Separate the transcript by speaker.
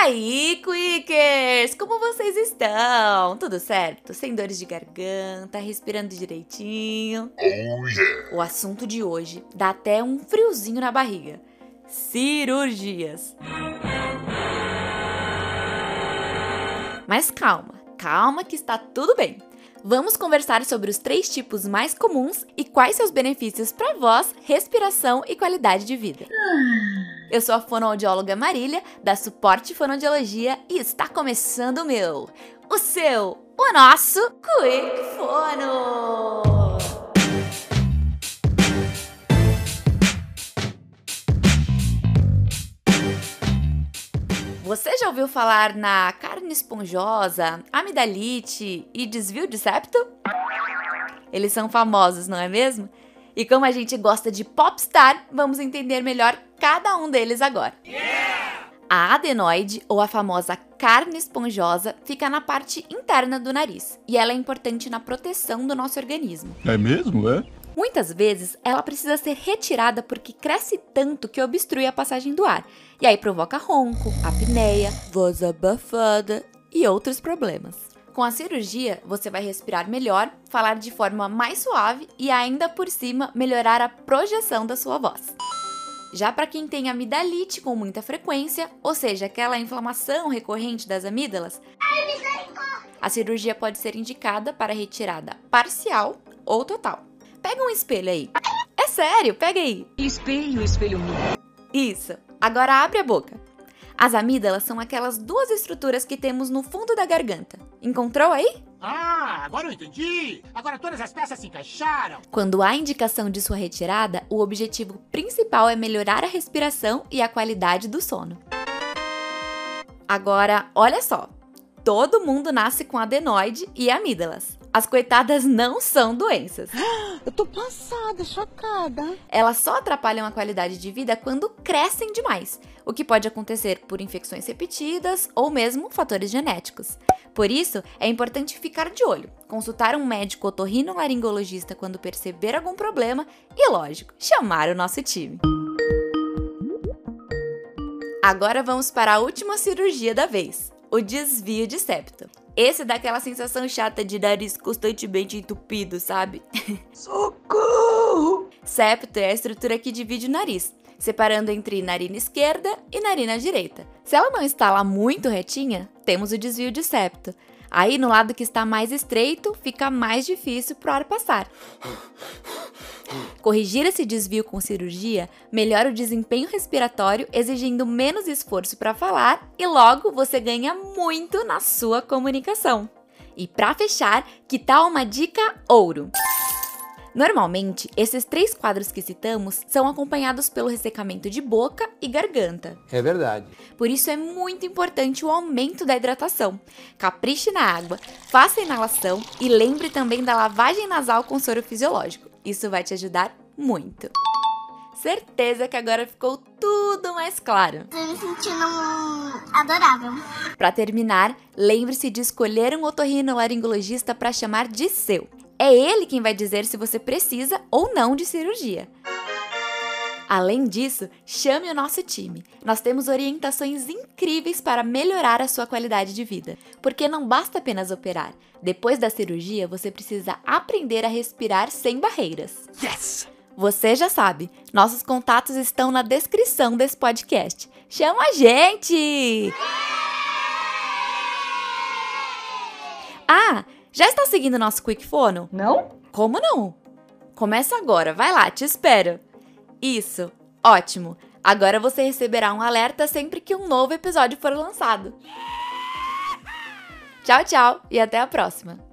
Speaker 1: aí, Quickers! Como vocês estão? Tudo certo? Sem dores de garganta, respirando direitinho?
Speaker 2: Oh yeah!
Speaker 1: O assunto de hoje dá até um friozinho na barriga: cirurgias. Mas calma, calma que está tudo bem. Vamos conversar sobre os três tipos mais comuns e quais seus benefícios para voz, respiração e qualidade de vida. Eu sou a fonoaudióloga Marília, da Suporte Fonoaudiologia, e está começando o meu, o seu, o nosso Quick Fono! Você já ouviu falar na carne esponjosa, amidalite e desvio de septo? Eles são famosos, não é mesmo? E como a gente gosta de popstar, vamos entender melhor cada um deles agora. A adenoide, ou a famosa carne esponjosa, fica na parte interna do nariz e ela é importante na proteção do nosso organismo.
Speaker 2: É mesmo, é?
Speaker 1: Muitas vezes ela precisa ser retirada porque cresce tanto que obstrui a passagem do ar, e aí provoca ronco, apneia, voz abafada e outros problemas. Com a cirurgia, você vai respirar melhor, falar de forma mais suave e ainda por cima melhorar a projeção da sua voz. Já para quem tem amidalite com muita frequência, ou seja, aquela inflamação recorrente das amígdalas, a cirurgia pode ser indicada para retirada parcial ou total. Pega um espelho aí. É sério, pega aí.
Speaker 3: Espelho, espelho.
Speaker 1: Isso. Agora abre a boca. As amígdalas são aquelas duas estruturas que temos no fundo da garganta. Encontrou aí?
Speaker 4: Ah, agora eu entendi! Agora todas as peças se encaixaram!
Speaker 1: Quando há indicação de sua retirada, o objetivo principal é melhorar a respiração e a qualidade do sono. Agora, olha só. Todo mundo nasce com adenoide e amígdalas. As coitadas não são doenças.
Speaker 3: Eu tô passada, chocada.
Speaker 1: Elas só atrapalham a qualidade de vida quando crescem demais, o que pode acontecer por infecções repetidas ou mesmo fatores genéticos. Por isso, é importante ficar de olho, consultar um médico otorrinolaringologista quando perceber algum problema e, lógico, chamar o nosso time. Agora vamos para a última cirurgia da vez, o desvio de septo. Esse dá aquela sensação chata de nariz constantemente entupido, sabe?
Speaker 3: Socorro!
Speaker 1: Septo é a estrutura que divide o nariz, separando entre narina esquerda e narina direita. Se ela não está lá muito retinha, temos o desvio de septo. Aí, no lado que está mais estreito, fica mais difícil para o ar passar. Corrigir esse desvio com cirurgia melhora o desempenho respiratório, exigindo menos esforço para falar e logo você ganha muito na sua comunicação. E para fechar, que tal uma dica ouro? Normalmente, esses três quadros que citamos são acompanhados pelo ressecamento de boca e garganta.
Speaker 5: É verdade.
Speaker 1: Por isso é muito importante o aumento da hidratação. Capriche na água, faça a inalação e lembre também da lavagem nasal com soro fisiológico. Isso vai te ajudar muito. Certeza que agora ficou tudo mais claro.
Speaker 6: Tô me sentindo adorável.
Speaker 1: Para terminar, lembre-se de escolher um otorrinolaringologista para chamar de seu. É ele quem vai dizer se você precisa ou não de cirurgia. Além disso, chame o nosso time. Nós temos orientações incríveis para melhorar a sua qualidade de vida. Porque não basta apenas operar. Depois da cirurgia, você precisa aprender a respirar sem barreiras.
Speaker 4: Yes!
Speaker 1: Você já sabe, nossos contatos estão na descrição desse podcast. Chama a gente! Ah, já está seguindo nosso Quick Fono?
Speaker 3: Não?
Speaker 1: Como não? Começa agora, vai lá, te espero. Isso, ótimo. Agora você receberá um alerta sempre que um novo episódio for lançado. Tchau, tchau e até a próxima.